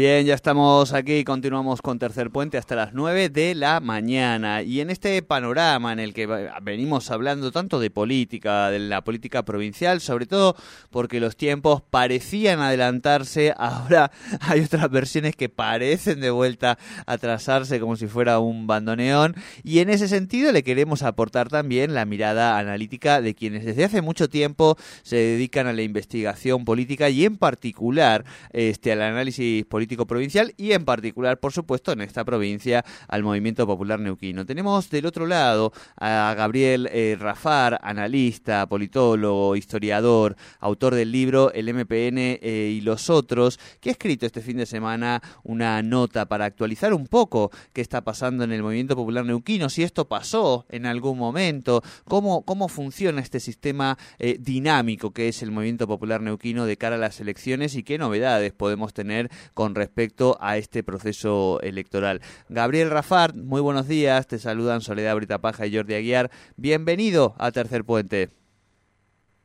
Bien, ya estamos aquí continuamos con Tercer Puente hasta las 9 de la mañana. Y en este panorama en el que venimos hablando tanto de política, de la política provincial, sobre todo porque los tiempos parecían adelantarse, ahora hay otras versiones que parecen de vuelta atrasarse como si fuera un bandoneón. Y en ese sentido le queremos aportar también la mirada analítica de quienes desde hace mucho tiempo se dedican a la investigación política y en particular este, al análisis político provincial y en particular, por supuesto, en esta provincia al Movimiento Popular Neuquino. Tenemos del otro lado a Gabriel eh, Rafar, analista, politólogo, historiador, autor del libro El MPN eh, y los otros, que ha escrito este fin de semana una nota para actualizar un poco qué está pasando en el Movimiento Popular Neuquino, si esto pasó en algún momento, cómo, cómo funciona este sistema eh, dinámico que es el Movimiento Popular Neuquino de cara a las elecciones y qué novedades podemos tener con respecto a este proceso electoral. Gabriel Rafart, muy buenos días, te saludan Soledad Britapaja y Jordi Aguiar. Bienvenido a Tercer Puente.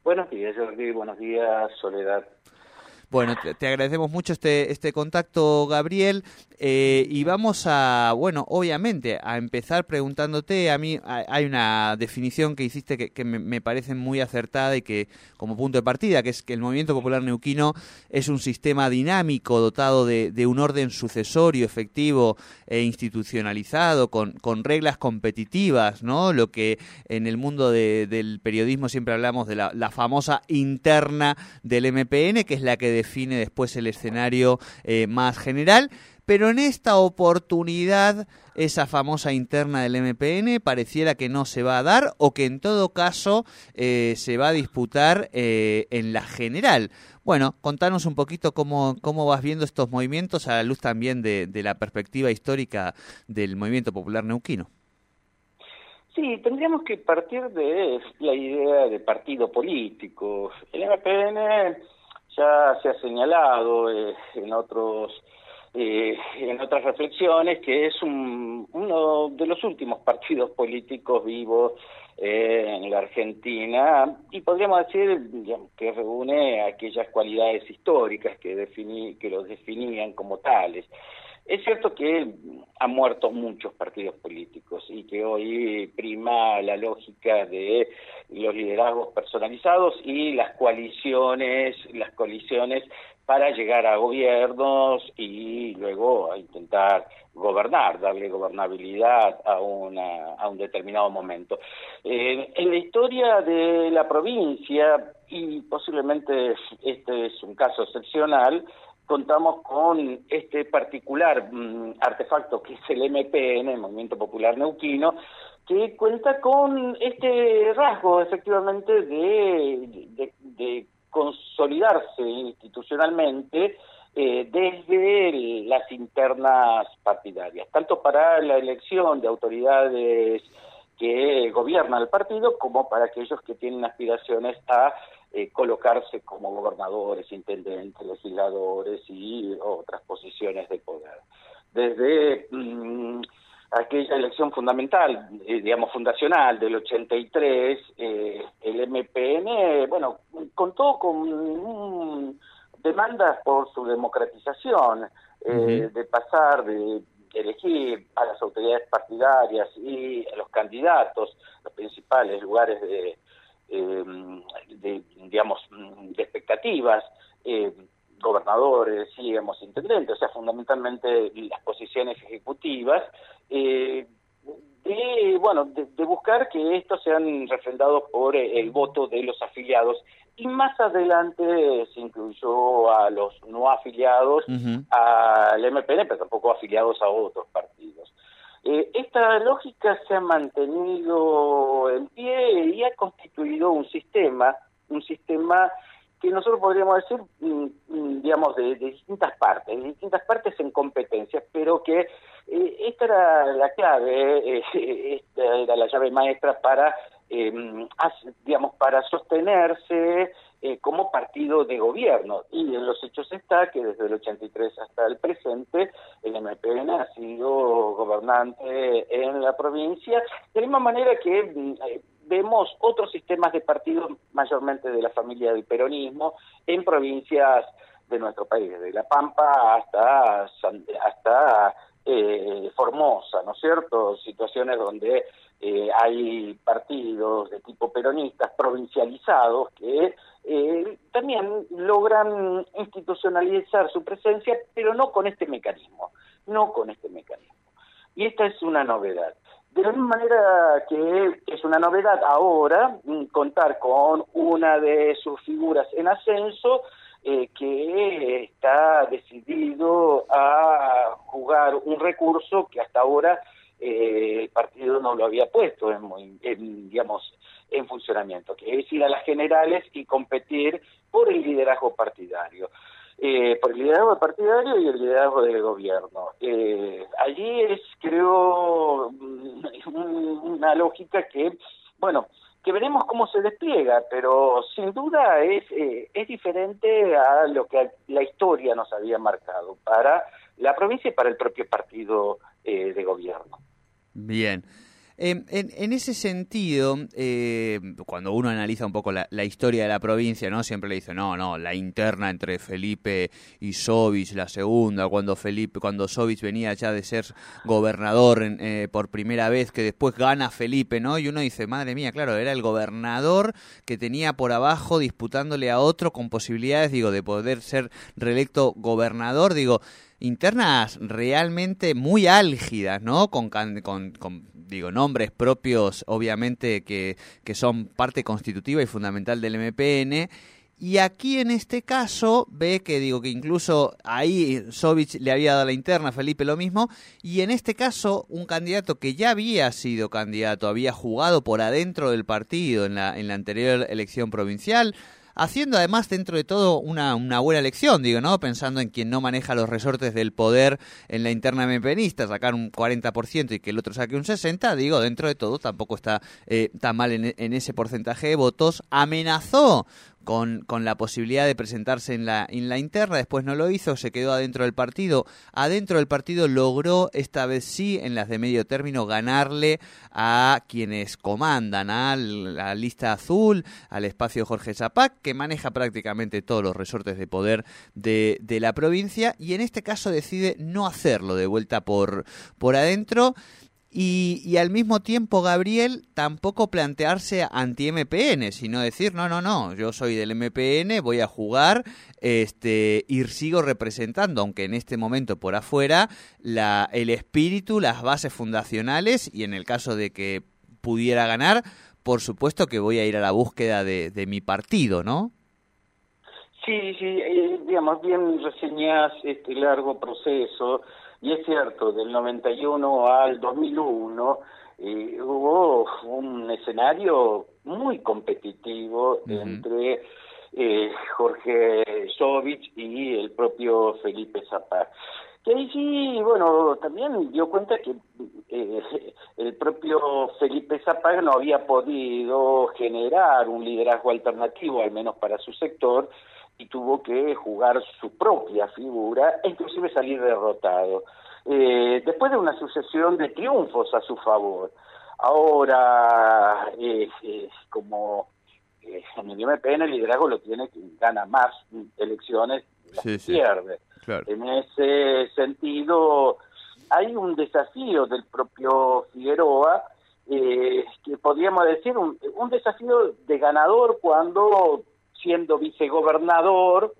Buenos días, Jordi, buenos días, Soledad. Bueno, te, agradecemos mucho este, este contacto, Gabriel, eh, y vamos a, bueno, obviamente, a empezar preguntándote, a mí hay una definición que hiciste que, me, parece muy acertada y que como punto de partida, que es que el movimiento popular neuquino es un sistema dinámico dotado de, un orden sucesorio, efectivo e institucionalizado, con, con reglas competitivas, ¿no? Lo que en el mundo del periodismo siempre hablamos de la famosa interna del MPN, que es la que define después el escenario eh, más general. Pero en esta oportunidad, esa famosa interna del MPN pareciera que no se va a dar o que en todo caso eh, se va a disputar eh, en la general. Bueno, contanos un poquito cómo, cómo vas viendo estos movimientos a la luz también de, de la perspectiva histórica del movimiento popular neuquino. Sí, tendríamos que partir de la idea de partido político. El MPN ya se ha señalado eh, en otros eh, en otras reflexiones que es un, uno de los últimos partidos políticos vivos eh, en la Argentina y podríamos decir que reúne aquellas cualidades históricas que, definí, que los definían como tales. Es cierto que han muerto muchos partidos políticos y que hoy prima la lógica de los liderazgos personalizados y las coaliciones, las coaliciones para llegar a gobiernos y luego a intentar gobernar, darle gobernabilidad a, una, a un determinado momento. Eh, en la historia de la provincia, y posiblemente este es un caso excepcional, contamos con este particular mm, artefacto que es el MPN, el Movimiento Popular Neuquino, que cuenta con este rasgo efectivamente de, de, consolidarse institucionalmente eh, desde las internas partidarias, tanto para la elección de autoridades que gobiernan el partido como para aquellos que tienen aspiraciones a eh, colocarse como gobernadores, intendentes, legisladores y otras posiciones de poder. Desde mm, aquella elección fundamental, eh, digamos fundacional del 83, eh, el MPN, bueno, contó con demandas por su democratización, de pasar de elegir a las autoridades partidarias y a los candidatos, los principales lugares de, eh, de digamos, de expectativas, eh, gobernadores, digamos, intendentes, o sea, fundamentalmente las posiciones ejecutivas, eh, de, bueno, de, buscar que estos sean refrendados por el voto de los afiliados y más adelante se incluyó a los no afiliados al MPN, pero tampoco afiliados a otros partidos. Eh, esta lógica se ha mantenido en pie y ha constituido un sistema, un sistema que nosotros podríamos decir, mm, mm, digamos, de, distintas partes, de distintas partes en competencias, pero que eh, esta era la clave, eh, esta era la llave maestra para, digamos, para sostenerse eh, como partido de gobierno. Y en los hechos está que desde el 83 hasta el presente el MPN ha sido gobernante en la provincia, de la misma manera que eh, vemos otros sistemas de partidos, mayormente de la familia del peronismo, en provincias de nuestro país, desde La Pampa hasta, hasta eh, Formosa, ¿no es cierto? Situaciones donde eh, hay partidos de tipo peronistas provincializados que eh, también logran institucionalizar su presencia, pero no con este mecanismo, no con este mecanismo. Y esta es una novedad. De la misma manera que es una novedad ahora mm, contar con una de sus figuras en ascenso, eh, que está decidido a jugar un recurso que hasta ahora eh, el partido no lo había puesto en, digamos en funcionamiento, que es ir a las generales y competir por el liderazgo partidario. Eh, por el liderazgo partidario y el liderazgo del gobierno. allí es, creo, una lógica que, bueno, que veremos cómo se despliega, pero sin duda es, eh, es diferente a lo que la historia nos había marcado para la provincia y para el propio partido eh, de gobierno. Bien. En, en, ese sentido, eh, cuando uno analiza un poco la, historia de la provincia, no siempre le dice, no, no, la interna entre Felipe y Sovich, la segunda, cuando Felipe, cuando Sovich venía ya de ser gobernador eh, por primera vez, que después gana Felipe, ¿no? Y uno dice, madre mía, claro, era el gobernador que tenía por abajo disputándole a otro con posibilidades, digo, de poder ser reelecto gobernador, digo, internas realmente muy álgidas, ¿no? Con, con, con, digo, nombres propios, obviamente, que, que son parte constitutiva y fundamental del MPN. Y aquí en este caso ve que digo que incluso ahí Sovich le había dado la interna, Felipe lo mismo, y en este caso un candidato que ya había sido candidato, había jugado por adentro del partido en la, en la anterior elección provincial, haciendo además dentro de todo una, una buena elección, digo, ¿no? Pensando en quien no maneja los resortes del poder en la interna mepenista, sacar un 40% y que el otro saque un 60%, digo, dentro de todo tampoco está eh, tan mal en, en ese porcentaje de votos, amenazó con, con la posibilidad de presentarse en la, en la interna, después no lo hizo, se quedó adentro del partido. Adentro del partido logró, esta vez sí, en las de medio término, ganarle a quienes comandan, a la lista azul, al espacio Jorge Zapac, que maneja prácticamente todos los resortes de poder de, de la provincia, y en este caso decide no hacerlo de vuelta por, por adentro. Y, al mismo tiempo Gabriel tampoco plantearse anti-MPN, sino decir, no, no, no, yo soy del MPN, voy a jugar este, y sigo representando, aunque en este momento por afuera, la, el espíritu, las bases fundacionales y en el caso de que pudiera ganar, por supuesto que voy a ir a la búsqueda de, de mi partido, ¿no? Sí, sí, eh, digamos, bien reseñas este largo proceso y es cierto, del 91 al 2001 eh, hubo un escenario muy competitivo entre eh, Jorge Sovich y el propio Felipe Zapata. Que ahí sí, bueno, también dio cuenta que eh, el propio Felipe Zapata no había podido generar un liderazgo alternativo, al menos para su sector, y tuvo que jugar su propia figura e inclusive salir derrotado. Eh, después de una sucesión de triunfos a su favor. Ahora, eh, como eh, en el MPN el liderazgo lo tiene quien gana más elecciones, las pierde. En ese sentido, hay un desafío del propio Figueroa, eh, que podríamos decir un, un desafío de ganador cuando siendo vicegobernador,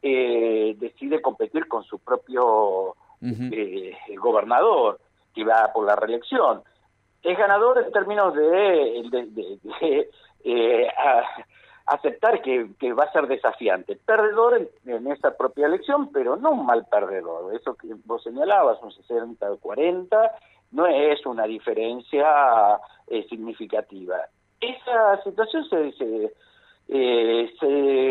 eh, decide competir con su propio eh, gobernador, que va por la reelección. Es ganador en términos de, de, eh, aceptar que, va a ser desafiante. Perdedor en, esa propia elección, pero no un mal perdedor. Eso que vos señalabas, un 60-40, no es una diferencia significativa. Esa situación se, se eh, se,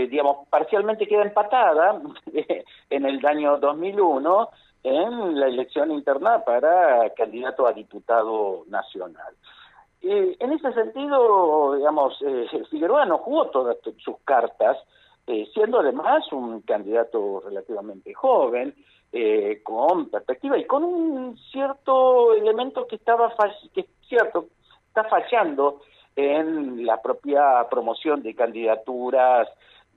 digamos, parcialmente queda empatada en el año 2001 en la elección interna para candidato a diputado nacional. en ese sentido, digamos, eh, Figueroa no jugó todas sus cartas eh, siendo además un candidato relativamente joven, eh, con perspectiva y con un cierto elemento que estaba que cierto está fallando en la propia promoción de candidaturas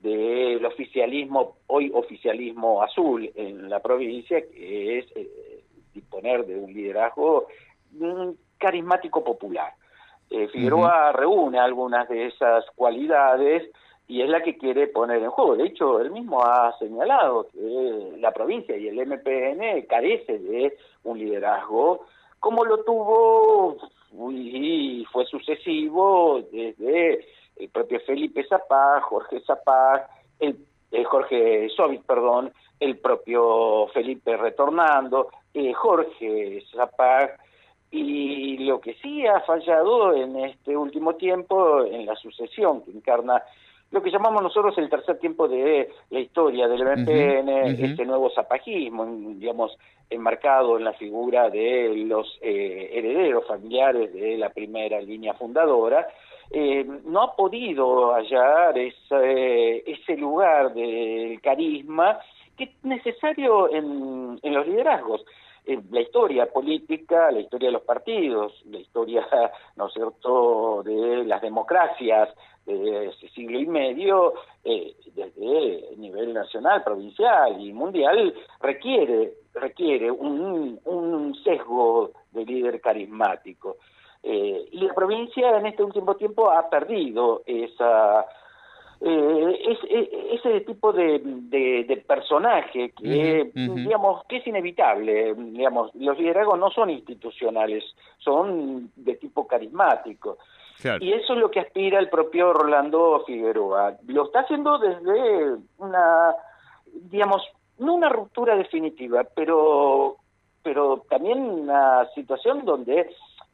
del oficialismo, hoy oficialismo azul en la provincia, que es eh, disponer de un liderazgo mm, carismático popular. Eh, Figueroa reúne algunas de esas cualidades y es la que quiere poner en juego. De hecho, él mismo ha señalado que la provincia y el MPN carece de un liderazgo como lo tuvo y fue sucesivo desde el propio Felipe Zapag, Jorge Zapag, el, eh, Jorge Sovit, perdón, el propio Felipe retornando, eh, Jorge Zapag, y lo que sí ha fallado en este último tiempo, en la sucesión que encarna lo que llamamos nosotros el tercer tiempo de la historia del MPN, este nuevo zapajismo, digamos, enmarcado en la figura de los eh, herederos familiares de la primera línea fundadora, eh, no ha podido hallar ese, ese lugar del carisma que es necesario en, en los liderazgos. La historia política, la historia de los partidos, la historia, ¿no es cierto?, de las democracias de ese siglo y medio, eh, desde el nivel nacional, provincial y mundial, requiere, requiere un, un sesgo de líder carismático. Eh, y la provincia en este último tiempo ha perdido esa eh, e, ese tipo de, de, personaje que digamos que es inevitable digamos los liderazgos no son institucionales son de tipo carismático. Y eso es lo que aspira el propio Rolando Figueroa. Lo está haciendo desde una digamos no una ruptura definitiva pero pero también una situación donde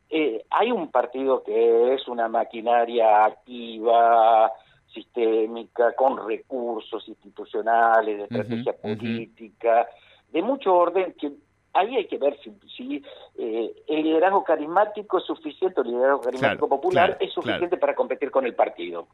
eh, hay un partido que es una maquinaria activa, sistémica, con recursos institucionales, de estrategia política, de mucho orden, que ahí hay que ver si, eh, el liderazgo carismático es suficiente, el liderazgo carismático popular es suficiente para competir con el partido.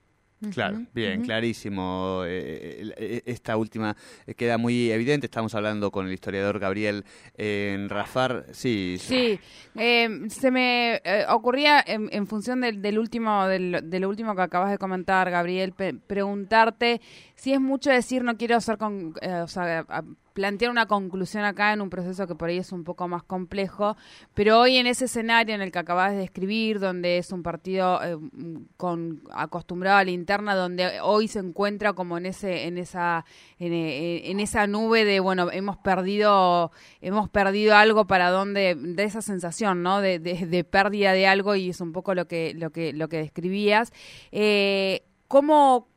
Claro, bien, clarísimo. Eh, eh, eh, esta última queda muy evidente. Estamos hablando con el historiador Gabriel en Rafar. Sí, sí. se me ocurría en, función del, último, del, de lo último que acabas de comentar, Gabriel, preguntarte si es mucho decir no quiero hacer con, o sea, plantear una conclusión acá en un proceso que por ahí es un poco más complejo, pero hoy en ese escenario en el que acabas de describir, donde es un partido eh, con acostumbrado a la interna, donde hoy se encuentra como en ese, en esa, en, eh, esa nube de bueno, hemos perdido, hemos perdido algo para donde, de esa sensación, ¿no? De, de, pérdida de algo, y es un poco lo que, lo que, lo que describías. Eh, ¿Cómo,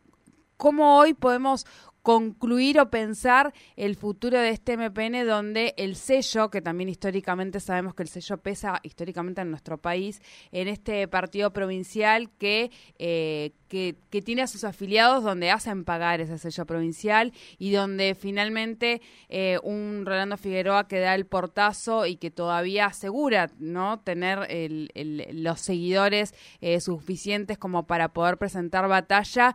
¿Cómo hoy podemos concluir o pensar el futuro de este MPN donde el sello, que también históricamente sabemos que el sello pesa históricamente en nuestro país, en este partido provincial que, eh, que, tiene a sus afiliados donde hacen pagar ese sello provincial y donde finalmente eh, un Rolando Figueroa que da el portazo y que todavía asegura no tener los seguidores eh, suficientes como para poder presentar batalla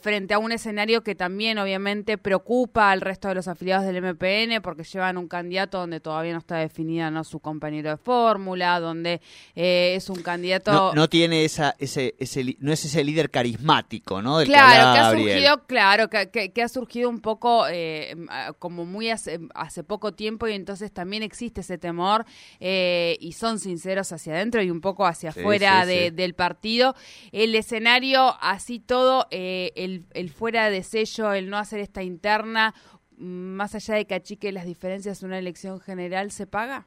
frente a un escenario que también obviamente preocupa al resto de los afiliados del MPN porque llevan un candidato donde todavía no está definida ¿no? su compañero de fórmula, donde eh, es un candidato... No, tiene esa, ese, ese, no es ese líder carismático, ¿no? claro, que, ha surgido, claro, que, ha surgido un poco eh, como muy hace, hace, poco tiempo y entonces también existe ese temor eh, y son sinceros hacia adentro y un poco hacia afuera del partido. El escenario, así todo, el, el fuera de sello, el no hacer esta interna, más allá de que achique las diferencias una elección general, se paga?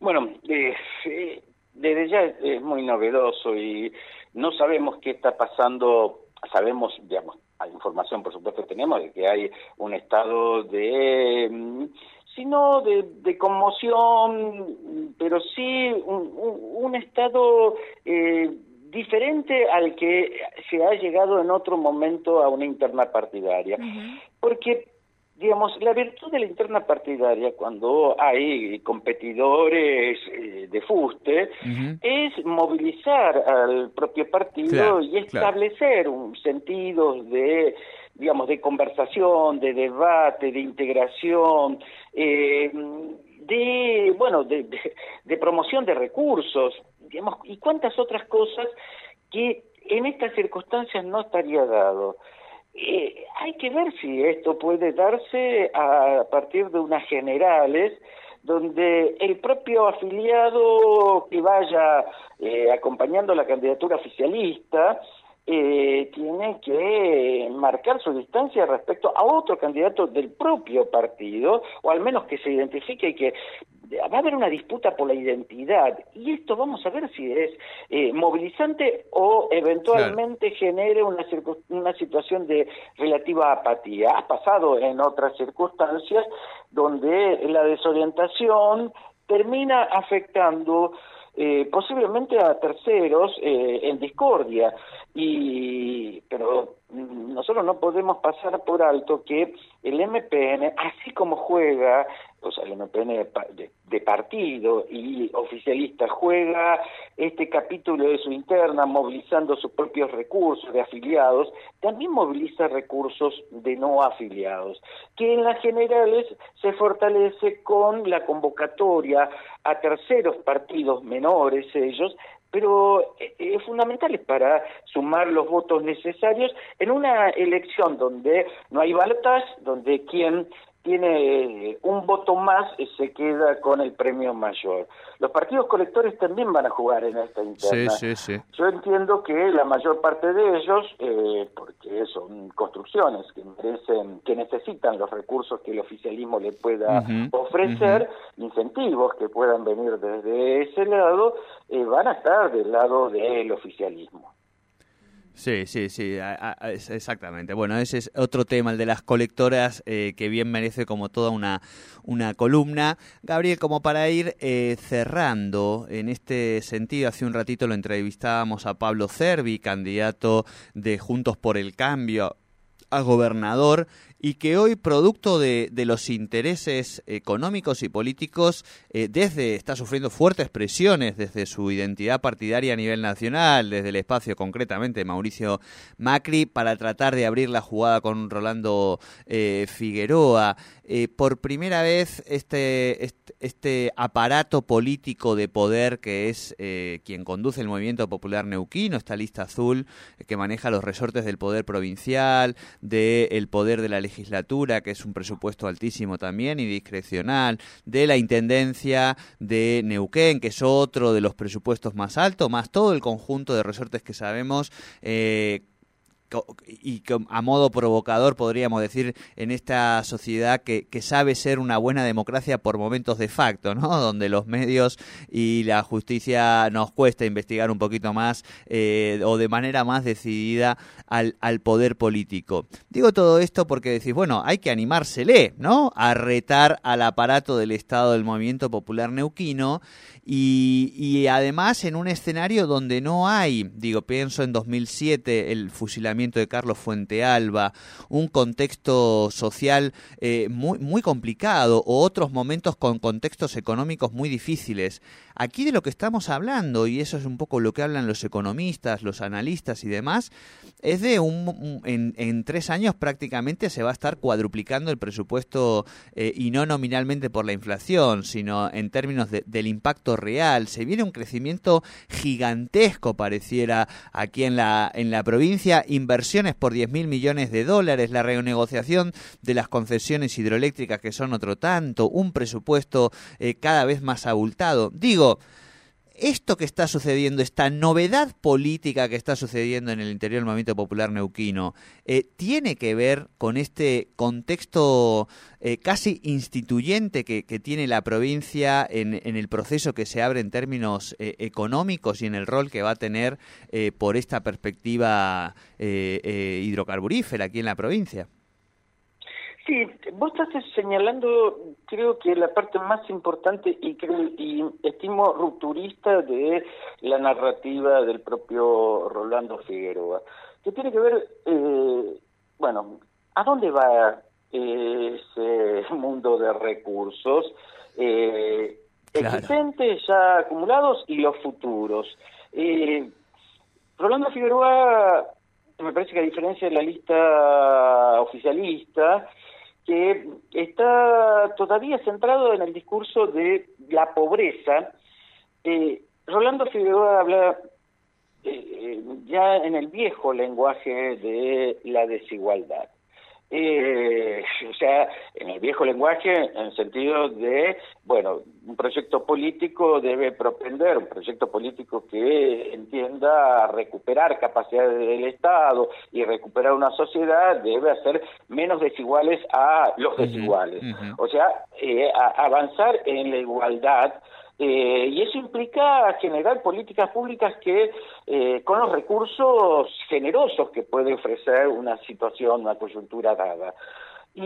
Bueno, eh, desde ya es, muy novedoso y no sabemos qué está pasando, sabemos, digamos, hay información por supuesto tenemos de que hay un estado de mm, sino de, de conmoción, pero sí un, un, estado eh, diferente al que se ha llegado en otro momento a una interna partidaria. Porque digamos, la virtud de la interna partidaria cuando hay competidores eh, de fuste es movilizar al propio partido y establecer un sentido de digamos, de conversación, de debate, de integración, eh, de, bueno, de, de, promoción de recursos, digamos, y cuántas otras cosas que en estas circunstancias no estaría dado. Eh, hay que ver si esto puede darse a partir de unas generales donde el propio afiliado que vaya eh, acompañando la candidatura oficialista eh, tiene que marcar su distancia respecto a otro candidato del propio partido, o al menos que se identifique y que va a haber una disputa por la identidad y esto vamos a ver si es eh, movilizante o eventualmente genere una, una situación de relativa apatía. Ha pasado en otras circunstancias donde la desorientación termina afectando eh, posiblemente a terceros eh, en discordia y pero nosotros no podemos pasar por alto que el MPN así como juega o sea el MPN de, partido y oficialista juega este capítulo de su interna movilizando sus propios recursos de afiliados también moviliza recursos de no afiliados que en las generales se fortalece con la convocatoria a terceros partidos menores ellos pero eh, es fundamental para sumar los votos necesarios en una elección donde no hay balotas, donde quien tiene eh, un voto más y se queda con el premio mayor. Los partidos colectores también van a jugar en esta interna. Sí, sí, sí. Yo entiendo que la mayor parte de ellos, eh, porque son construcciones que merecen, que necesitan los recursos que el oficialismo le pueda ofrecer, incentivos que puedan venir desde ese lado, eh, van a estar del lado del oficialismo. Sí, sí, sí, exactamente. Bueno, ese es otro tema, el de las colectoras, eh, que bien merece como toda una, una columna. Gabriel, como para ir eh, cerrando en este sentido, hace un ratito lo entrevistábamos a Pablo Cervi, candidato de Juntos por el Cambio a gobernador y que hoy, producto de, de los intereses económicos y políticos, eh, desde está sufriendo fuertes presiones desde su identidad partidaria a nivel nacional, desde el espacio concretamente Mauricio Macri, para tratar de abrir la jugada con Rolando eh, Figueroa. Eh, por primera vez este, este, este, aparato político de poder que es quien conduce el movimiento popular neuquino, esta lista azul que maneja los resortes del poder provincial, del poder de la legislatura, que es un presupuesto altísimo también y discrecional, de la Intendencia de Neuquén, que es otro de los presupuestos más altos, más todo el conjunto de resortes que sabemos eh, y a modo provocador podríamos decir en esta sociedad que, sabe ser una buena democracia por momentos de facto, ¿no? Donde los medios y la justicia nos cuesta investigar un poquito más eh, o de manera más decidida al, al, poder político. Digo todo esto porque decís, bueno, hay que animársele, ¿no? A retar al aparato del Estado del Movimiento Popular Neuquino y, además en un escenario donde no hay, digo, pienso en 2007 el fusilamiento de Carlos Fuentealba, un contexto social eh, muy, muy complicado o otros momentos con contextos económicos muy difíciles. Aquí de lo que estamos hablando, y eso es un poco lo que hablan los economistas, los analistas y demás, es de un, en, tres años prácticamente se va a estar cuadruplicando el presupuesto eh, y no nominalmente por la inflación, sino en términos del impacto real. Se viene un crecimiento gigantesco, pareciera, aquí en la, en la provincia, inversiones por 10 mil millones de dólares, la renegociación de las concesiones hidroeléctricas que son otro tanto, un presupuesto eh, cada vez más abultado. Digo, esto que está sucediendo, esta novedad política que está sucediendo en el interior del movimiento popular neuquino, eh, tiene que ver con este contexto eh, casi instituyente que, tiene la provincia en, el proceso que se abre en términos eh, económicos y en el rol que va a tener por esta perspectiva hidrocarburífera aquí en la provincia. Sí, vos estás señalando, creo que la parte más importante y, creo, y estimo rupturista de la narrativa del propio Rolando Figueroa, que tiene que ver, eh, bueno, ¿a dónde va ese mundo de recursos eh, existentes ya acumulados y los futuros. Eh, Rolando Figueroa, me parece que a diferencia de la lista oficialista, que está todavía centrado en el discurso de la pobreza, eh, Rolando Figueroa habla eh, ya en el viejo lenguaje de la desigualdad. Eh, sea, en el viejo lenguaje, en el sentido de, bueno, un proyecto político debe propender, un proyecto político que entienda recuperar capacidades del Estado y recuperar una sociedad debe hacer menos desiguales a los desiguales. O sea, eh, avanzar en la igualdad eh, y eso implica generar políticas públicas que, eh, con los recursos generosos que puede ofrecer una situación, una coyuntura dada. Y,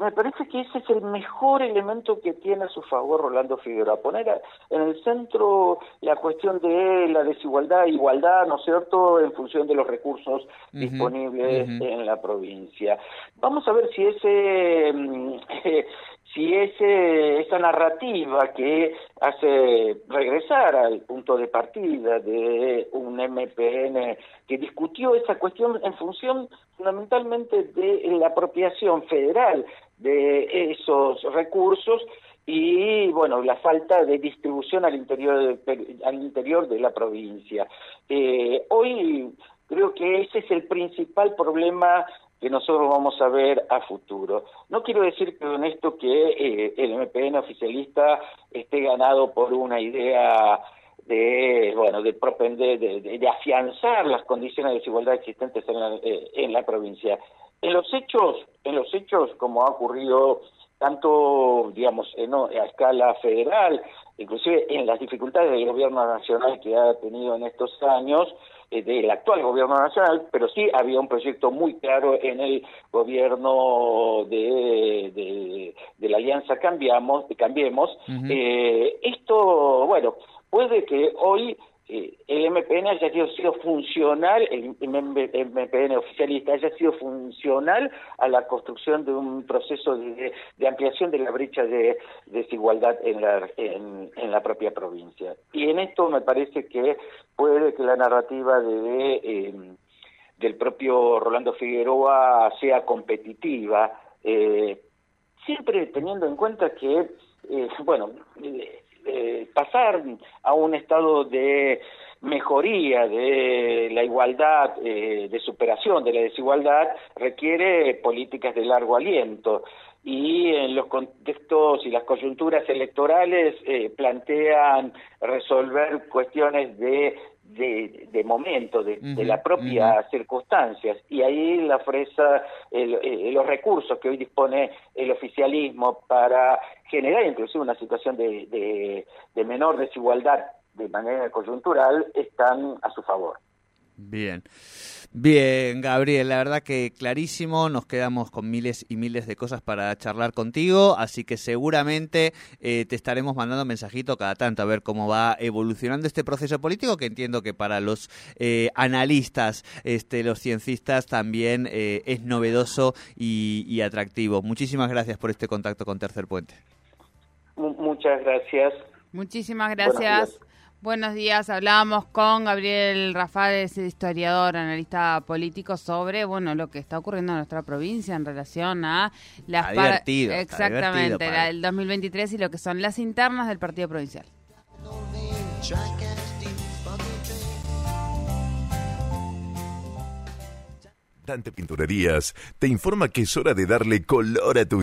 me parece que ese es el mejor elemento que tiene a su favor Rolando Figueroa, poner en el centro la cuestión de la desigualdad igualdad, ¿no es cierto?, en función de los recursos disponibles en la provincia. Vamos a ver si ese mm, si ese, esa narrativa que hace regresar al punto de partida de un MPN que discutió esa cuestión en función fundamentalmente de la apropiación federal de esos recursos y bueno la falta de distribución al interior de, al interior de la provincia. Eh, hoy creo que ese es el principal problema que nosotros vamos a ver a futuro. No quiero decir con esto que eh, el MPN oficialista esté ganado por una idea de bueno de propender de, afianzar las condiciones de desigualdad existentes en la, eh, en la provincia en los hechos en los hechos como ha ocurrido tanto digamos en, a escala federal inclusive en las dificultades del gobierno nacional que ha tenido en estos años eh, del actual gobierno nacional, pero sí había un proyecto muy claro en el gobierno de, de, la Alianza Cambiamos, Cambiemos. eh, esto, bueno, puede que hoy eh, el MPN haya sido funcional, el MPN oficialista haya sido funcional a la construcción de un proceso de, ampliación de la brecha de, desigualdad en la, en, la propia provincia. Y en esto me parece que puede que la narrativa de, eh, del propio Rolando Figueroa sea competitiva, eh, siempre teniendo en cuenta que, bueno, eh, pasar a un estado de mejoría de la igualdad, eh, de superación de la desigualdad, requiere políticas de largo aliento. Y en los contextos y las coyunturas electorales eh, plantean resolver cuestiones de de, de momento, de, de las propias circunstancias. Y ahí la fresa, eh, los recursos que hoy dispone el oficialismo para generar inclusive una situación de, de, de menor desigualdad de manera coyuntural están a su favor. Bien. Bien, Gabriel, la verdad que clarísimo, nos quedamos con miles y miles de cosas para charlar contigo, así que seguramente eh, te estaremos mandando mensajito cada tanto a ver cómo va evolucionando este proceso político, que entiendo que para los eh, analistas, este, los ciencistas también eh, es novedoso y, atractivo. Muchísimas gracias por este contacto con Tercer Puente. muchas gracias. Muchísimas gracias. Buenos días, hablábamos con Gabriel Rafales, historiador, analista político, sobre bueno lo que está ocurriendo en nuestra provincia en relación a las exactamente el 2023 y lo que son las internas del partido provincial. Dante Pinturerías te informa que es hora de darle color a tu